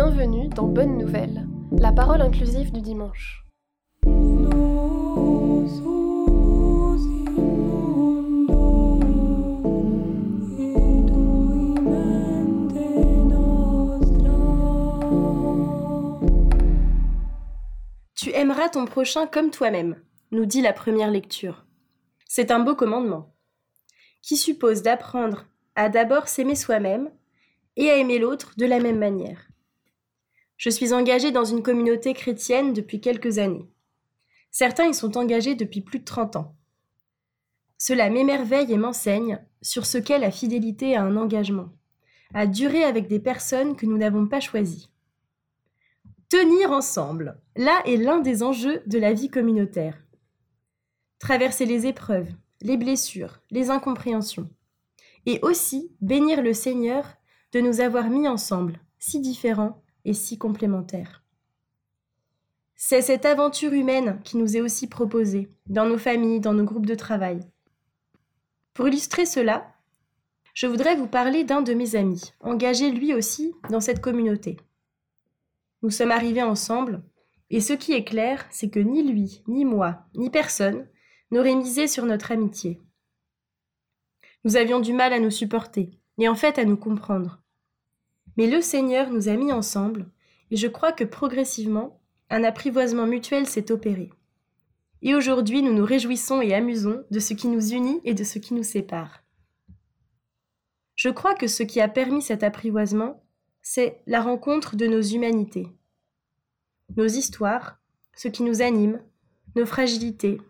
Bienvenue dans Bonne Nouvelle, la parole inclusive du dimanche. Tu aimeras ton prochain comme toi-même, nous dit la première lecture. C'est un beau commandement, qui suppose d'apprendre à d'abord s'aimer soi-même et à aimer l'autre de la même manière. Je suis engagée dans une communauté chrétienne depuis quelques années. Certains y sont engagés depuis plus de 30 ans. Cela m'émerveille et m'enseigne sur ce qu'est la fidélité à un engagement, à durer avec des personnes que nous n'avons pas choisies. Tenir ensemble, là est l'un des enjeux de la vie communautaire. Traverser les épreuves, les blessures, les incompréhensions. Et aussi bénir le Seigneur de nous avoir mis ensemble, si différents et si complémentaires. C'est cette aventure humaine qui nous est aussi proposée, dans nos familles, dans nos groupes de travail. Pour illustrer cela, je voudrais vous parler d'un de mes amis, engagé lui aussi dans cette communauté. Nous sommes arrivés ensemble, et ce qui est clair, c'est que ni lui, ni moi, ni personne n'aurait misé sur notre amitié. Nous avions du mal à nous supporter, et en fait à nous comprendre. Mais le Seigneur nous a mis ensemble, et je crois que progressivement, un apprivoisement mutuel s'est opéré. Et aujourd'hui, nous nous réjouissons et amusons de ce qui nous unit et de ce qui nous sépare. Je crois que ce qui a permis cet apprivoisement, c'est la rencontre de nos humanités. Nos histoires, ce qui nous anime, nos fragilités,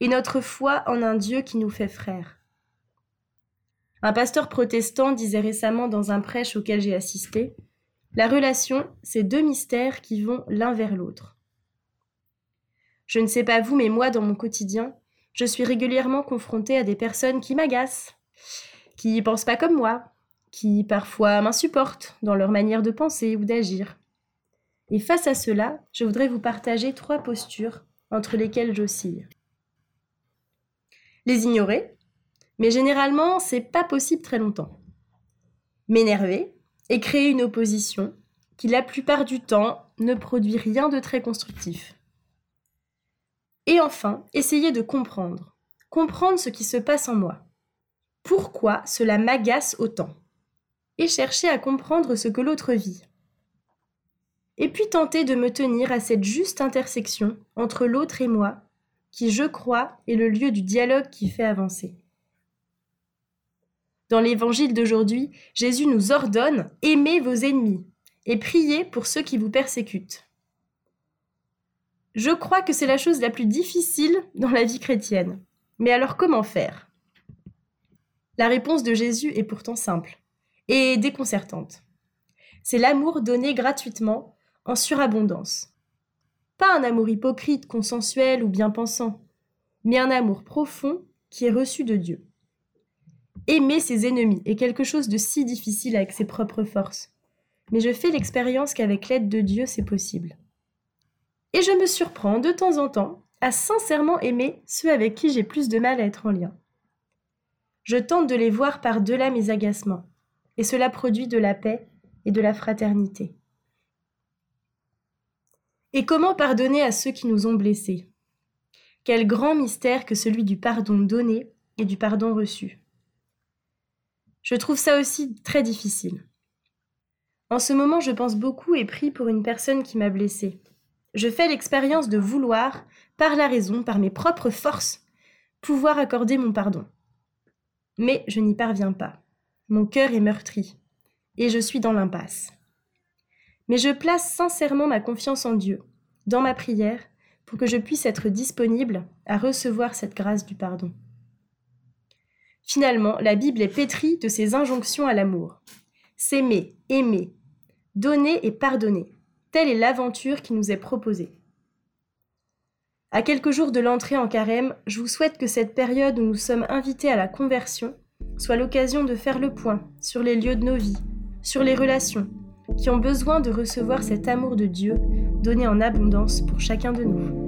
et notre foi en un Dieu qui nous fait frères. Un pasteur protestant disait récemment dans un prêche auquel j'ai assisté La relation, c'est deux mystères qui vont l'un vers l'autre. Je ne sais pas vous, mais moi, dans mon quotidien, je suis régulièrement confrontée à des personnes qui m'agacent, qui ne pensent pas comme moi, qui parfois m'insupportent dans leur manière de penser ou d'agir. Et face à cela, je voudrais vous partager trois postures entre lesquelles j'oscille. Les ignorer, mais généralement, c'est pas possible très longtemps. M'énerver et créer une opposition qui, la plupart du temps, ne produit rien de très constructif. Et enfin, essayer de comprendre. Comprendre ce qui se passe en moi. Pourquoi cela m'agace autant? Et chercher à comprendre ce que l'autre vit. Et puis tenter de me tenir à cette juste intersection entre l'autre et moi, qui, je crois, est le lieu du dialogue qui fait avancer. Dans l'évangile d'aujourd'hui, Jésus nous ordonne Aimez vos ennemis et priez pour ceux qui vous persécutent. Je crois que c'est la chose la plus difficile dans la vie chrétienne. Mais alors comment faire? La réponse de Jésus est pourtant simple et déconcertante. C'est l'amour donné gratuitement, en surabondance. Pas un amour hypocrite, consensuel ou bien pensant, mais un amour profond qui est reçu de Dieu. Aimer ses ennemis est quelque chose de si difficile avec ses propres forces. Mais je fais l'expérience qu'avec l'aide de Dieu, c'est possible. Et je me surprends de temps en temps à sincèrement aimer ceux avec qui j'ai plus de mal à être en lien. Je tente de les voir par-delà mes agacements, et cela produit de la paix et de la fraternité. Et comment pardonner à ceux qui nous ont blessés? Quel grand mystère que celui du pardon donné et du pardon reçu. Je trouve ça aussi très difficile. En ce moment, je pense beaucoup et prie pour une personne qui m'a blessée. Je fais l'expérience de vouloir, par la raison, par mes propres forces, pouvoir accorder mon pardon. Mais je n'y parviens pas. Mon cœur est meurtri, et je suis dans l'impasse. Mais je place sincèrement ma confiance en Dieu, dans ma prière, pour que je puisse être disponible à recevoir cette grâce du pardon. Finalement, la Bible est pétrie de ces injonctions à l'amour. S'aimer, aimer, donner et pardonner. Telle est l'aventure qui nous est proposée. À quelques jours de l'entrée en carême, je vous souhaite que cette période où nous sommes invités à la conversion soit l'occasion de faire le point sur les lieux de nos vies, sur les relations, qui ont besoin de recevoir cet amour de Dieu donné en abondance pour chacun de nous.